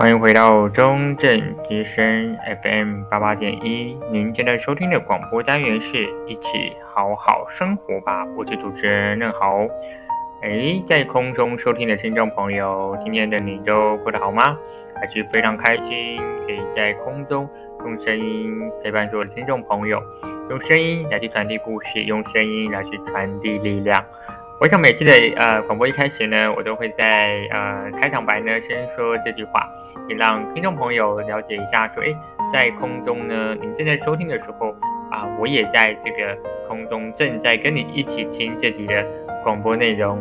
欢迎回到中正之声 FM 八八点一，您正在收听的广播单元是一起好好生活吧，我是主持人任豪。哎，在空中收听的听众朋友，今天的你都过得好吗？还是非常开心，可以在空中用声音陪伴所有的听众朋友，用声音来去传递故事，用声音来去传递力量。我想每次的呃广播一开始呢，我都会在呃开场白呢先说这句话。也让听众朋友了解一下，说，哎，在空中呢，您正在收听的时候啊，我也在这个空中正在跟你一起听这集的广播内容。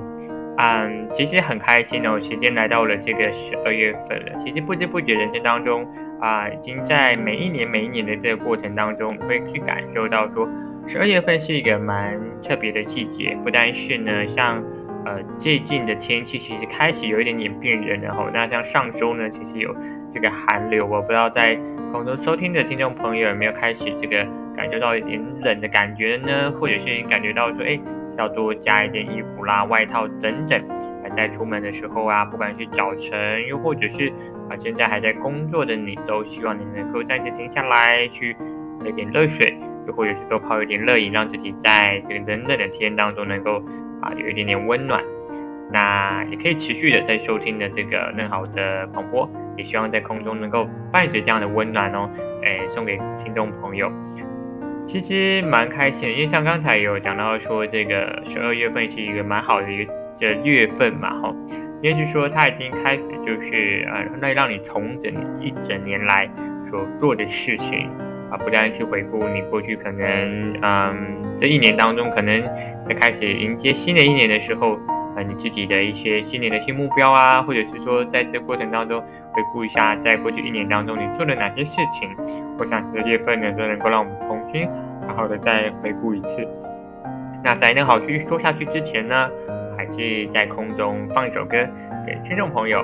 嗯，其实很开心哦，时间来到了这个十二月份了。其实不知不觉人生当中啊，已经在每一年每一年的这个过程当中，会去感受到说，十二月份是一个蛮特别的季节。不单是呢，像。呃，最近的天气其实开始有一点点变冷，然后那像上周呢，其实有这个寒流，我不知道在空中收听的听众朋友有没有开始这个感受到一点冷的感觉呢？或者是感觉到说，哎，要多加一点衣服啦、外套等等，还在出门的时候啊，不管是早晨，又或者是啊现在还在工作的你，都希望你能够暂时停下来，去喝一点热水，又或者是多泡一点热饮，让自己在这个冷冷的天当中能够。啊，有一点点温暖，那也可以持续的在收听的这个任豪的广播，也希望在空中能够伴随这样的温暖哦，哎，送给听众朋友。其实蛮开心的，因为像刚才有讲到说，这个十二月份是一个蛮好的一个这月份嘛，哈，也就是说它已经开始就是呃，那让你重整一整年来所做的事情啊，不但是回顾你过去可能嗯这一年当中可能。在开始迎接新的一年的时候，啊，你自己的一些新年的新目标啊，或者是说在这过程当中回顾一下，在过去一年当中你做了哪些事情，我想这月份呢都能够让我们重新好好的再回顾一次。那在那好继续说下去之前呢，还是在空中放一首歌给听众朋友。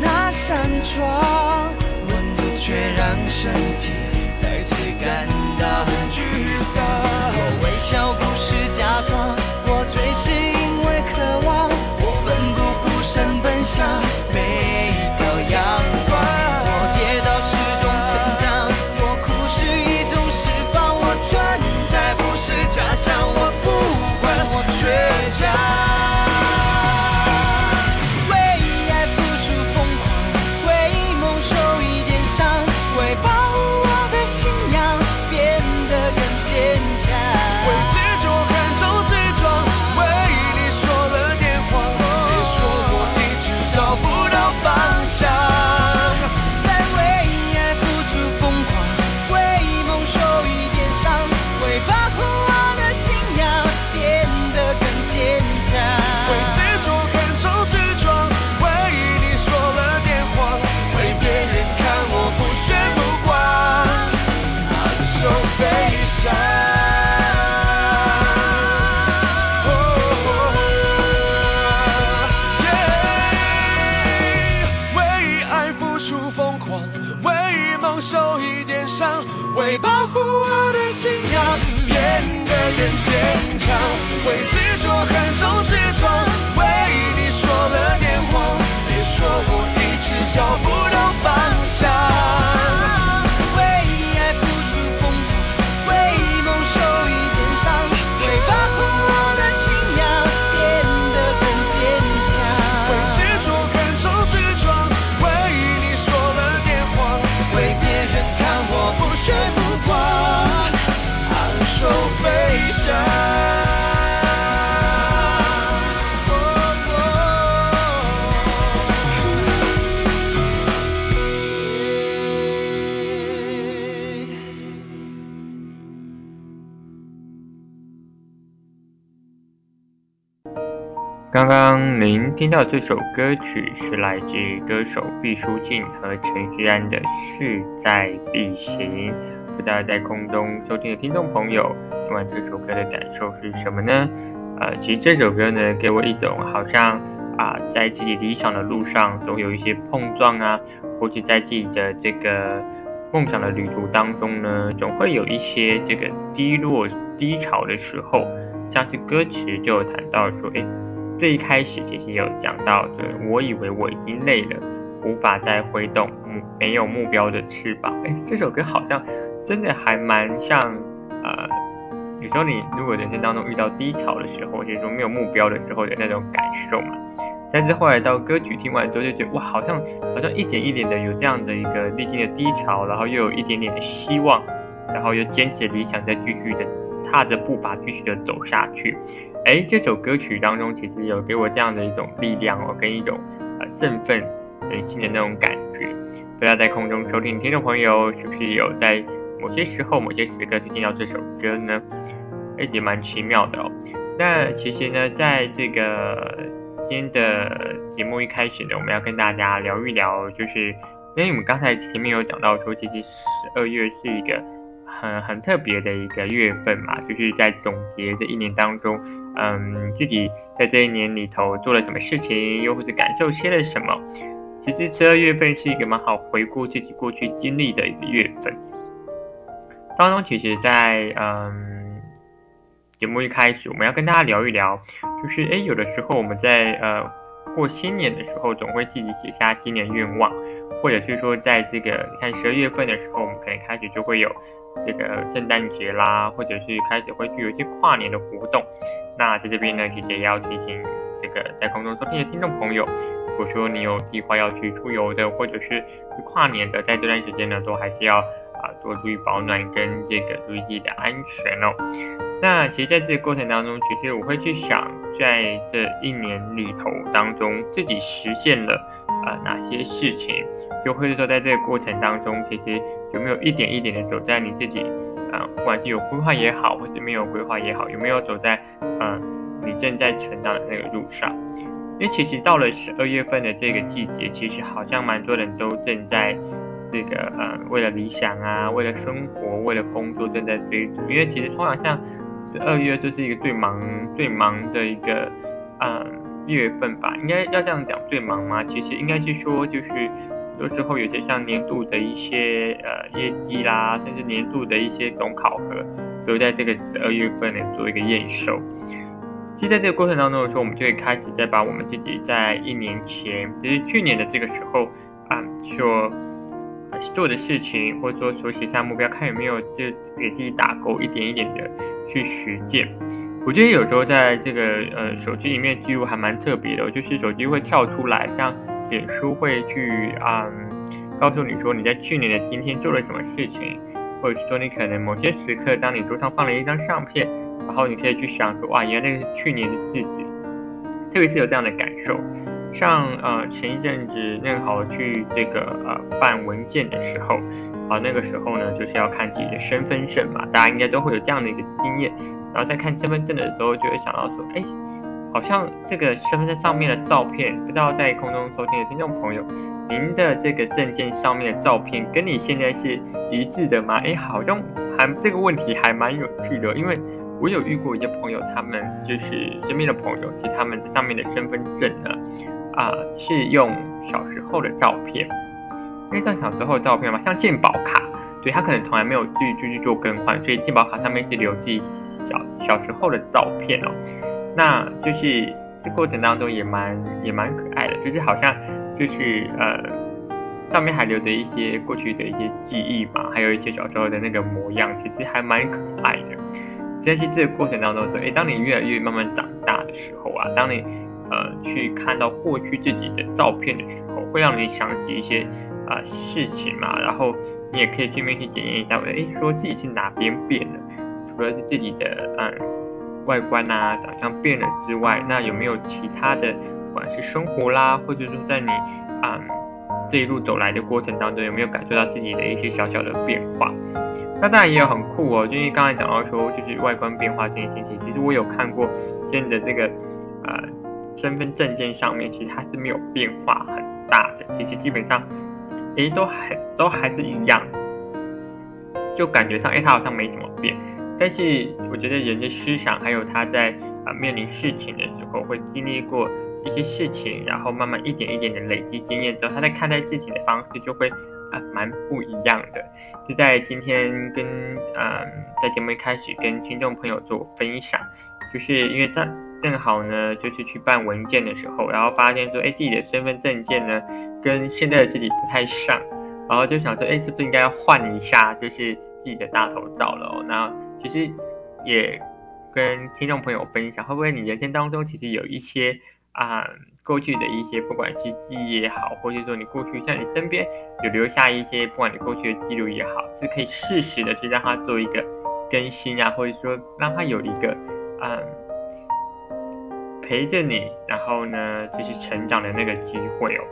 那扇窗温度却让身体刚刚您听到这首歌曲是来自歌手毕书尽和陈势安的《势在必行》。不知道在空中收听的听众朋友，听完这首歌的感受是什么呢？呃，其实这首歌呢，给我一种好像啊、在自己理想的路上总有一些碰撞啊，或者在自己的这个梦想的旅途当中呢，总会有一些这个低落、低潮的时候，像是歌词就谈到说，哎。最一开始其实有讲到，对，我以为我已经累了，无法再挥动目没有目标的翅膀。哎，这首歌好像真的还蛮像，呃，有时候你如果人生当中遇到低潮的时候，或者说没有目标的时候的那种感受嘛。但是后来到歌曲听完之后，就觉得哇，好像好像一点一点的有这样的一个历经的低潮，然后又有一点点的希望，然后又坚持理想，再继续的踏着步伐继续的走下去。哎，这首歌曲当中其实有给我这样的一种力量哦，跟一种呃振奋人心的那种感觉。不知道在空中收听听众朋友是不是有在某些时候、某些时刻去听到这首歌呢？哎，也蛮奇妙的哦。那其实呢，在这个今天的节目一开始呢，我们要跟大家聊一聊，就是因为我们刚才前面有讲到说，其实十二月是一个很很特别的一个月份嘛，就是在总结这一年当中。嗯，自己在这一年里头做了什么事情，又或者感受些了什么？其实十二月份是一个蛮好回顾自己过去经历的一个月份。当中，其实在嗯节目一开始，我们要跟大家聊一聊，就是诶，有的时候我们在呃过新年的时候，总会自己写下新年愿望，或者是说在这个你看十二月份的时候，我们可能开始就会有这个圣诞节啦，或者是开始会去有一些跨年的活动。那在这边呢，其实也要提醒这个在空中收听的听众朋友，如果说你有计划要去出游的，或者是去跨年的，在这段时间呢，都还是要啊多注意保暖跟这个注意自己的安全哦。那其实在这个过程当中，其实我会去想，在这一年里头当中，自己实现了啊、呃、哪些事情，又或者说在这个过程当中，其实有没有一点一点的走在你自己。啊，不管是有规划也好，或是没有规划也好，有没有走在嗯你正在成长的那个路上？因为其实到了十二月份的这个季节，其实好像蛮多人都正在这个呃为了理想啊，为了生活，为了工作正在追逐。因为其实通常像十二月就是一个最忙最忙的一个嗯月份吧，应该要这样讲最忙吗？其实应该是说就是。有时候有些像年度的一些呃业绩啦，甚至年度的一些总考核，都在这个十二月份呢做一个验收。其实在这个过程当中的时候，我们就会开始再把我们自己在一年前，其实去年的这个时候啊，所做的事情，或者说所写下目标，看有没有就给自己打勾，一点一点的去实践。我觉得有时候在这个呃手机里面记录还蛮特别的，就是手机会跳出来像。脸书会去啊、嗯，告诉你说你在去年的今天做了什么事情，或者是说你可能某些时刻，当你桌上放了一张相片，然后你可以去想说，哇，原来那是去年的自己，特别是有这样的感受。像呃前一阵子正好去这个呃办文件的时候，啊那个时候呢就是要看自己的身份证嘛，大家应该都会有这样的一个经验，然后在看身份证的时候就会想到说，哎。好像这个身份证上面的照片，不知道在空中收听的听众朋友，您的这个证件上面的照片跟你现在是一致的吗？哎，好像还这个问题还蛮有趣的，因为我有遇过一些朋友，他们就是身边的朋友，其实他们上面的身份证呢，啊、是用小时候的照片，因为像小时候的照片嘛，像健保卡，对，他可能从来没有去去去做更换，所以健保卡上面是留自己小小时候的照片哦。那就是这过程当中也蛮也蛮可爱的，就是好像就是呃上面还留着一些过去的一些记忆嘛，还有一些小时候的那个模样，其实还蛮可爱的。但是这个过程当中说，诶，当你越来越慢慢长大的时候啊，当你呃去看到过去自己的照片的时候，会让你想起一些啊、事情嘛，然后你也可以顺便去检验一下，诶，说自己是哪边变了，除了是自己的嗯。外观啊，长相变了之外，那有没有其他的，不管是生活啦，或者说在你啊、嗯、这一路走来的过程当中，有没有感受到自己的一些小小的变化？那当然也有很酷哦，就因为刚才讲到说，就是外观变化这件事情，其实我有看过现在的这个呃身份证件上面，其实它是没有变化很大的，其实基本上，诶，都还都还是一样，就感觉上，诶，它好像没怎么变。但是我觉得人的思想，还有他在啊面临事情的时候，会经历过一些事情，然后慢慢一点一点的累积经验之后，他在看待事情的方式就会啊蛮不一样的。就在今天跟嗯在节目一开始跟听众朋友做分享，就是因为他。正好呢，就是去办文件的时候，然后发现说，哎，自己的身份证件呢，跟现在的自己不太像，然后就想说，哎，是不是应该要换一下，就是自己的大头照了哦？那其实也跟听众朋友分享，会不会你人生当中其实有一些啊、过去的一些，不管是记忆也好，或者说你过去像你身边有留下一些，不管你过去的记录也好，是可以适时的去让它做一个更新啊，或者说让它有一个嗯。陪着你，然后呢，就是成长的那个机会哦。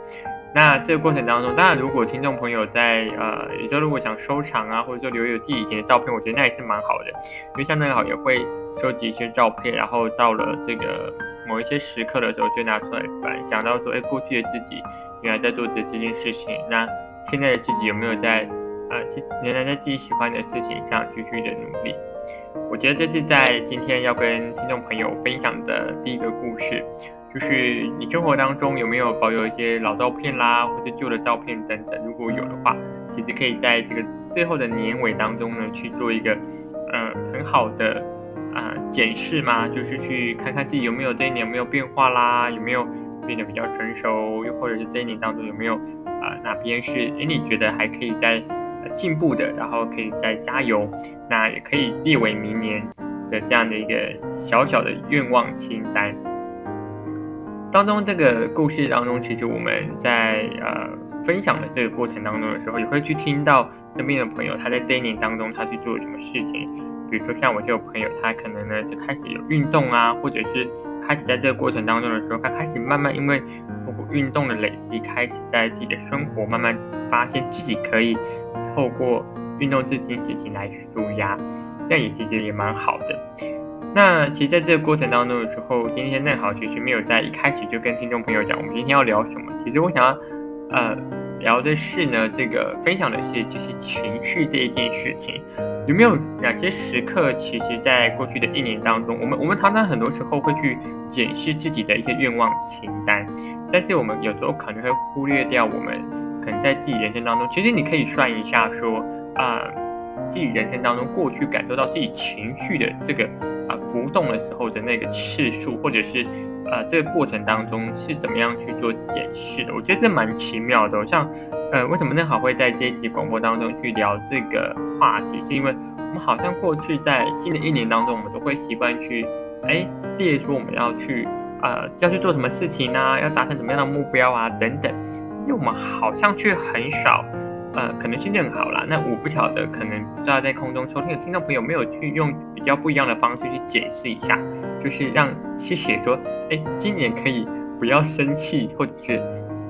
那这个过程当中，当然如果听众朋友在呃，也就如果想收藏啊，或者说留有自己以前的照片，我觉得那也是蛮好的，因为相当好也会收集一些照片，然后到了这个某一些时刻的时候，就拿出来翻，想到说，哎，过去的自己原来在做这这件事情，那现在的自己有没有在呃，原来在自己喜欢的事情上继续的努力？我觉得这是在今天要跟听众朋友分享的第一个故事，就是你生活当中有没有保有一些老照片啦，或者旧的照片等等，如果有的话，其实可以在这个最后的年尾当中呢，去做一个嗯、很好的啊、检视嘛，就是去看看自己有没有这一年有没有变化啦，有没有变得比较成熟，又或者是这一年当中有没有啊、哪边是诶你觉得还可以再进步的，然后可以再加油。那也可以列为明年的这样的一个小小的愿望清单当中。这个故事当中，其实我们在呃分享的这个过程当中的时候，也会去听到身边的朋友他在这一年当中他去做什么事情。比如说像我这个朋友，他可能呢就开始有运动啊，或者是开始在这个过程当中的时候，他开始慢慢因为通过运动的累积，开始在自己的生活慢慢发现自己可以透过。运动这件事情来纾压，这样也其实也蛮好的。那其实在这个过程当中的时候，今天正好其实没有在一开始就跟听众朋友讲，我们今天要聊什么。其实我想要呃聊的是呢，这个分享的是就是情绪这一件事情，有没有哪些时刻，其实在过去的一年当中，我们我们常常很多时候会去检视自己的一些愿望清单，但是我们有时候可能会忽略掉我们可能在自己人生当中，其实你可以算一下说。啊、自己人生当中过去感受到自己情绪的这个、浮动的时候的那个次数，或者是、呃、这个过程当中是怎么样去做解释的？我觉得这蛮奇妙的。像呃为什么那好会在这一集广播当中去聊这个话题，是因为我们好像过去在新的一年当中，我们都会习惯去哎列出我们要去、呃、要去做什么事情啊，要达成什么样的目标啊等等，因为我们好像却很少。呃，可能是更好啦。那我不晓得，可能不知道在空中收听的听众朋友没有去用比较不一样的方式去解释一下，就是让去写说，哎，今年可以不要生气，或者是，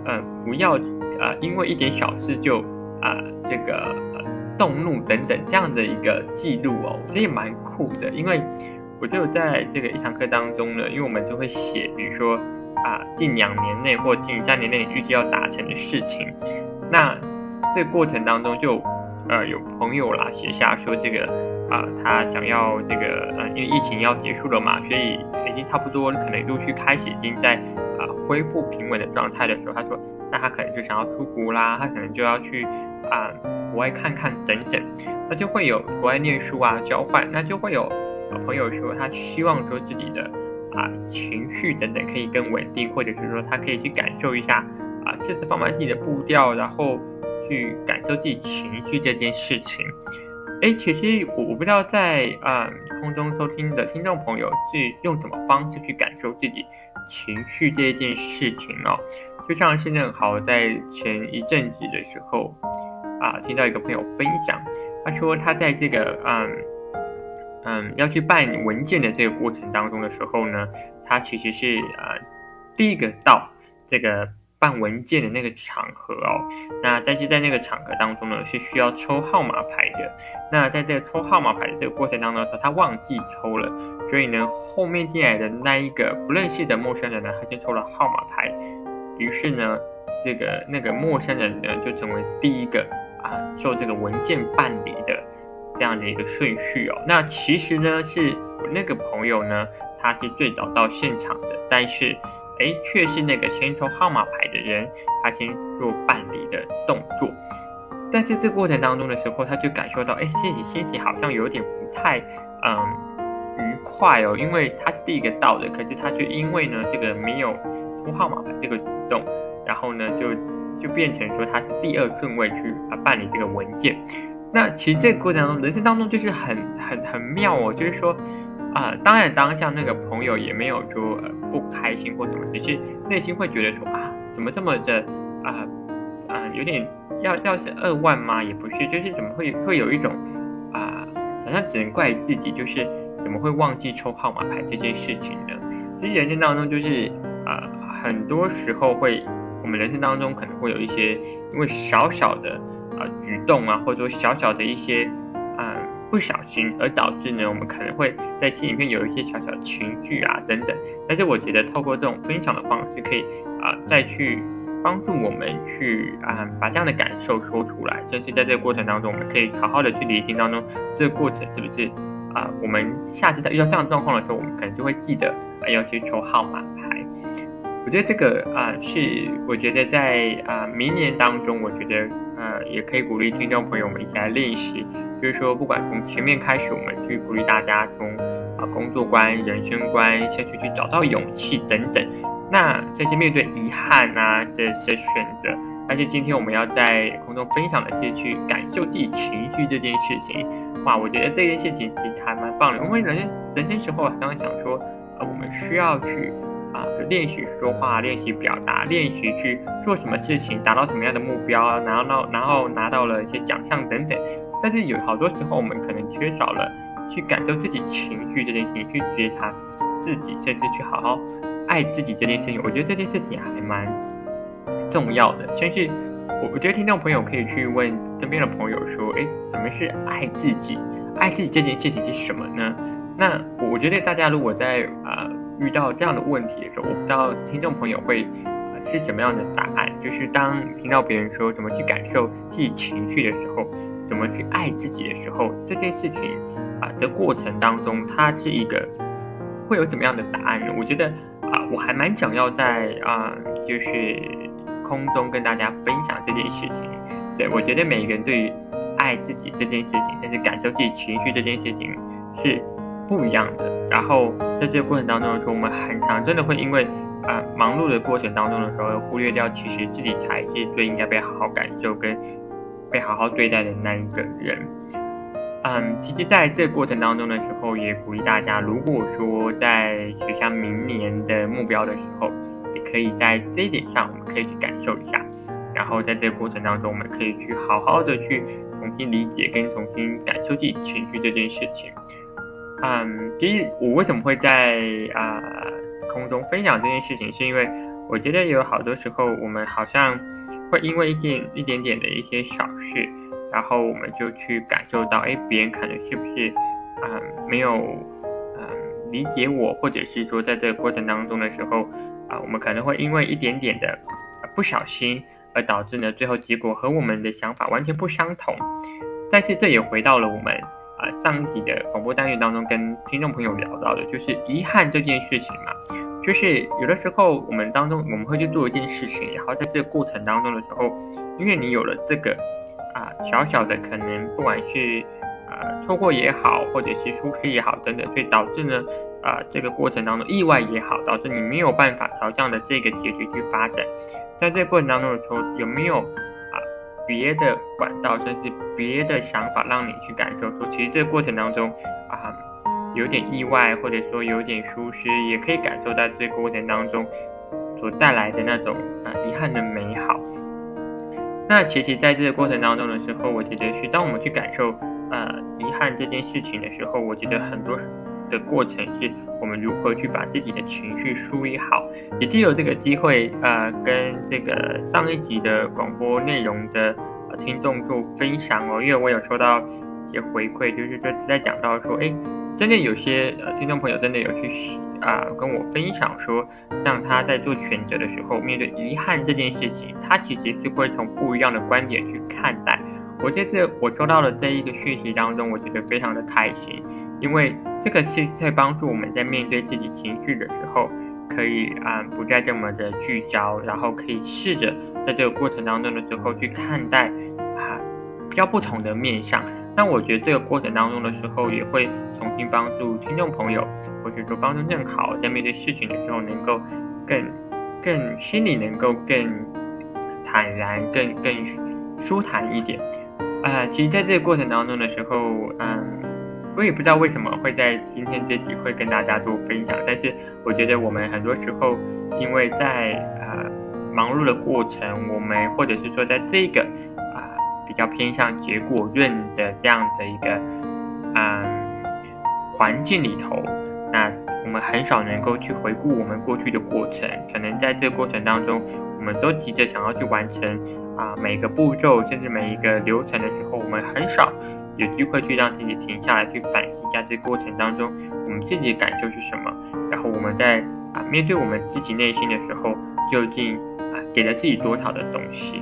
呃，不要呃因为一点小事就啊、这个、呃、动怒等等这样的一个记录哦，我觉得也蛮酷的。因为我就在这个一堂课当中呢，因为我们就会写，比如说啊、近两年内或近三年内预计要达成的事情，那。这过程当中就，呃，有朋友啦写下说这个，啊、他想要这个，呃，因为疫情要结束了嘛，所以已经差不多可能陆续开始已经在啊、恢复平稳的状态的时候，他说，那他可能就想要出国啦，他可能就要去啊、国外看看等等，那就会有国外念书啊交换，那就会有朋友说他希望说自己的啊、情绪等等可以更稳定，或者是说他可以去感受一下啊这次放慢自己的步调，然后。去感受自己情绪这件事情，哎，其实我我不知道在啊、嗯、空中收听的听众朋友是用什么方式去感受自己情绪这件事情哦。就像现在好在前一阵子的时候啊，听到一个朋友分享，他说他在这个嗯嗯要去办文件的这个过程当中的时候呢，他其实是啊第一个到这个。办文件的那个场合哦，那但是在那个场合当中呢，是需要抽号码牌的。那在这个抽号码牌的这个过程当中，他忘记抽了，所以呢，后面进来的那一个不认识的陌生人呢，他先抽了号码牌，于是呢，这个那个陌生人呢就成为第一个啊受这个文件办理的这样的一个顺序哦。那其实呢，是我那个朋友呢，他是最早到现场的，但是哎，却是那个先抽号码牌的人，他先做办理的动作。但是这过程当中的时候，他就感受到，哎，自己心情好像有点不太，嗯，愉快哦，因为他第一个到的，可是他却因为呢，这个没有抽号码牌这个举动，然后呢，就就变成说他是第二顺位去啊办理这个文件。那其实这个过程当中，人生当中就是很很很妙哦，就是说，啊、当然当下那个朋友也没有说不开心或什么，只是内心会觉得说啊，怎么这么的啊啊、有点。要要是二万吗？也不是，就是怎么会会有一种啊、好像只能怪自己，就是怎么会忘记抽号码牌这件事情呢？其实人生当中就是啊、很多时候会，我们人生当中可能会有一些因为小小的啊、举动啊，或者说小小的一些、不小心而导致呢，我们可能会在心里面有一些小小的情绪啊等等。但是我觉得透过这种分享的方式，可以啊、再去。帮助我们去啊、把这样的感受说出来，甚至在这个过程当中，我们可以好好的去理清当中这个过程是不是啊？我们下次在遇到这样状况的时候，我们可能就会记得啊要去抽号码牌。我觉得这个啊是我觉得在啊明年当中，我觉得啊也可以鼓励听众朋友们一起来练习，就是说不管从前面开始，我们去鼓励大家从啊工作观、人生观，先去去找到勇气等等。那这些面对遗憾啊这些选择，而且今天我们要在空中分享的是去感受自己情绪这件事情，哇，我觉得这件事情其实还蛮棒的，因为人人生时候常常想说，呃，我们需要去啊练习说话，练习表达，练习去做什么事情，达到什么样的目标，然后然然后拿到了一些奖项等等，但是有好多时候我们可能缺少了去感受自己情绪这件事情，去觉察自己，甚至去好好。爱自己这件事情，我觉得这件事情还蛮重要的。甚至我我觉得听众朋友可以去问身边的朋友说，哎，什么是爱自己？爱自己这件事情是什么呢？那我觉得大家如果在啊、呃、遇到这样的问题的时候，我不知道听众朋友会、呃、是什么样的答案。就是当听到别人说怎么去感受自己情绪的时候，怎么去爱自己的时候，这件事情啊、的过程当中，它是一个会有怎么样的答案呢？我觉得。啊，我还蛮想要在啊，就是空中跟大家分享这件事情。对，我觉得每个人对于爱自己这件事情，甚至感受自己情绪这件事情是不一样的。然后在这个过程当中的时候，我们很常真的会因为啊忙碌的过程当中的时候，忽略掉其实自己才是最应该被好好感受跟被好好对待的那一个人。嗯，其实在这过程当中的时候，也鼓励大家，如果说在许下明年的目标的时候，也可以在这一点上，我们可以去感受一下。然后在这个过程当中，我们可以去好好的去重新理解跟重新感受自己情绪这件事情。嗯，其实我为什么会在啊、空中分享这件事情，是因为我觉得有好多时候，我们好像会因为一件一点点的一些小事。然后我们就去感受到，哎，别人可能是不是，嗯，没有，嗯，理解我，或者是说，在这个过程当中的时候，啊，我们可能会因为一点点的不小心，而导致呢，最后结果和我们的想法完全不相同。但是这也回到了我们啊上一集的广播单元当中，跟听众朋友聊到的，就是遗憾这件事情嘛，就是有的时候我们当中我们会去做一件事情，然后在这个过程当中的时候，因为你有了这个。啊，小小的可能不管是呃错过也好，或者是出失也好等等，所以导致呢，啊这个过程当中意外也好，导致你没有办法朝这样的这个结局去发展。在这个过程当中的时候，有没有啊别的管道，甚至别的想法让你去感受说，其实这个过程当中有点意外，或者说有点疏失，也可以感受到这个过程当中所带来的那种啊遗憾的美好。那其实，在这个过程当中的时候，我觉得是当我们去感受呃遗憾这件事情的时候，我觉得很多的过程是我们如何去把自己的情绪梳理好。也借由这个机会，呃，跟这个上一集的广播内容的听众做分享哦，因为我有收到一些回馈，就是说在讲到说，哎，真的有些呃听众朋友真的有去啊、跟我分享说，像他在做选择的时候，面对遗憾这件事情，他其实是会从不一样的观点去看待。我在这我收到了这一个讯息当中，我觉得非常的开心，因为这个是在帮助我们在面对自己情绪的时候，可以啊、不再这么的聚焦，然后可以试着在这个过程当中的时候去看待啊比较不同的面向。那我觉得这个过程当中的时候，也会重新帮助听众朋友，或者说帮助正好在面对事情的时候，能够更更心里能够更坦然、更更舒坦一点。啊、其实在这个过程当中的时候，嗯，我也不知道为什么会在今天这集会跟大家做分享，但是我觉得我们很多时候，因为在呃忙碌的过程，我们或者是说在这个。比较偏向结果论的这样的一个嗯环境里头，那我们很少能够去回顾我们过去的过程，可能在这过程当中，我们都急着想要去完成啊每个步骤，甚至每一个流程的时候，我们很少有机会去让自己停下来去反思一下这过程当中我们自己的感受是什么，然后我们在啊面对我们自己内心的时候，究竟啊给了自己多少的东西。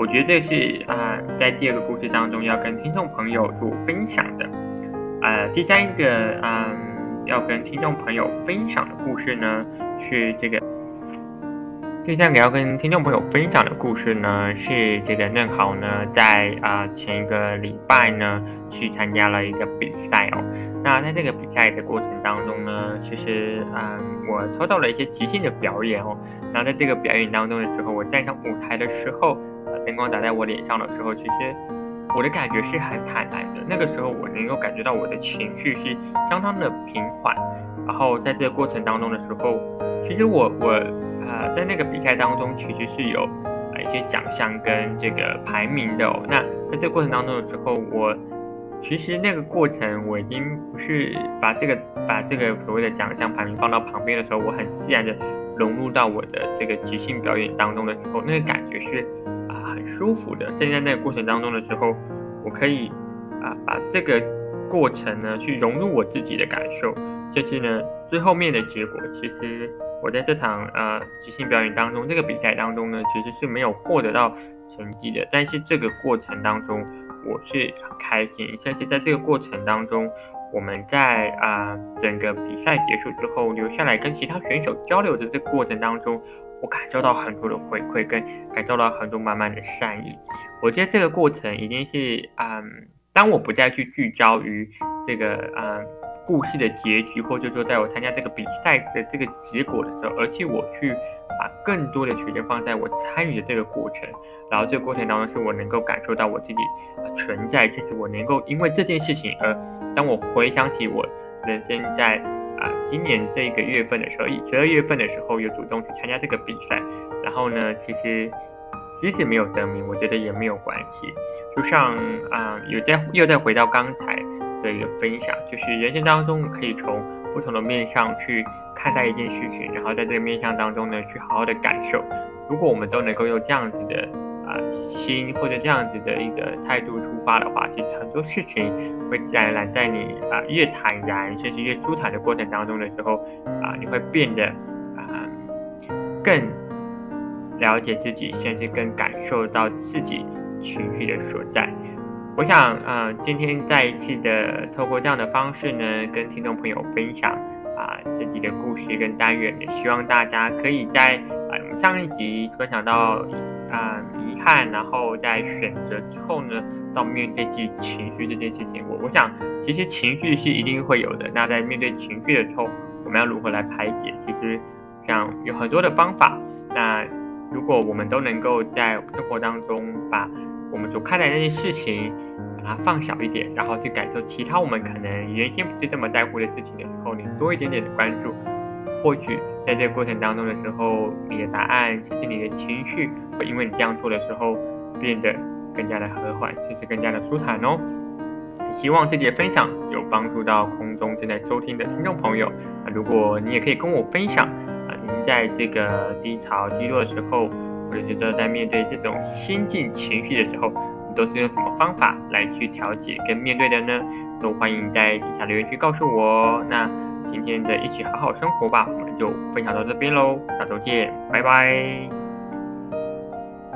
我觉得这是啊、在第二个故事当中要跟听众朋友做分享的。呃，第三个嗯、要跟听众朋友分享的故事呢，是这个。第三个要跟听众朋友分享的故事呢，是这个嫩豪呢，在啊、前一个礼拜呢，去参加了一个比赛哦。那在这个比赛的过程当中呢，其实嗯，我抽到了一些即兴的表演哦。那在这个表演当中的时候，我站上舞台的时候。灯光打在我脸上的时候，其实我的感觉是很坦然的。那个时候，我能够感觉到我的情绪是相当的平缓。然后在这个过程当中的时候，其实我我呃在那个比赛当中其实是有呃一些奖项跟这个排名的哦。那在这个过程当中的时候，我其实那个过程我已经不是把这个把这个所谓的奖项排名放到旁边的时候，我很自然的融入到我的这个即兴表演当中的时候，那个感觉是。舒服的，现在那个过程当中的时候，我可以啊把这个过程呢去融入我自己的感受，就是呢最后面的结果，其实我在这场呃即兴表演当中，这个比赛当中呢其实是没有获得到成绩的，但是这个过程当中我是很开心，但是在这个过程当中，我们在啊整个比赛结束之后留下来跟其他选手交流的这个过程当中。我感受到很多的回馈，跟感受到很多满满的善意。我觉得这个过程一定是，嗯，当我不再去聚焦于这个，嗯，故事的结局，或者说在我参加这个比赛的这个结果的时候，而且我去把更多的时间放在我参与的这个过程，然后这个过程当中是我能够感受到我自己存在，就是我能够因为这件事情而，当我回想起我人生在。啊，今年这个月份的时候，十二月份的时候，有主动去参加这个比赛。然后呢，其实即使没有得名，我觉得也没有关系。就像啊，有在又再回到刚才的一个分享，就是人生当中可以从不同的面向去看待一件事情，然后在这个面向当中呢，去好好的感受。如果我们都能够用这样子的。啊，心或者这样子的一个态度出发的话，其实很多事情会自然而然在你啊越坦然，甚至越舒坦的过程当中的时候，啊，你会变得啊更了解自己，甚至更感受到自己情绪的所在。我想，啊，今天再一次的透过这样的方式呢，跟听众朋友分享啊自己的故事跟单元，也希望大家可以在啊我们上一集分享到。啊、看，然后在选择之后呢，到面对自己情绪这件事情，我我想，其实情绪是一定会有的。那在面对情绪的时候，我们要如何来排解？其实像有很多的方法。那如果我们都能够在生活当中把我们所看待的那件事情，把它放小一点，然后去感受其他我们可能原先不是这么在乎的事情的时候，你多一点点的关注。或许在这个过程当中的时候，你的答案，甚至你的情绪会因为你这样做的时候变得更加的和缓，甚至更加的舒坦哦。希望这节分享有帮助到空中正在收听的听众朋友。啊，如果你也可以跟我分享啊，您在这个低潮低落的时候，或者是说在面对这种心境情绪的时候，你都是用什么方法来去调节跟面对的呢？都欢迎在底下留言区告诉我。那今天的一起好好生活吧，我们就分享到这边喽，下周见，拜拜。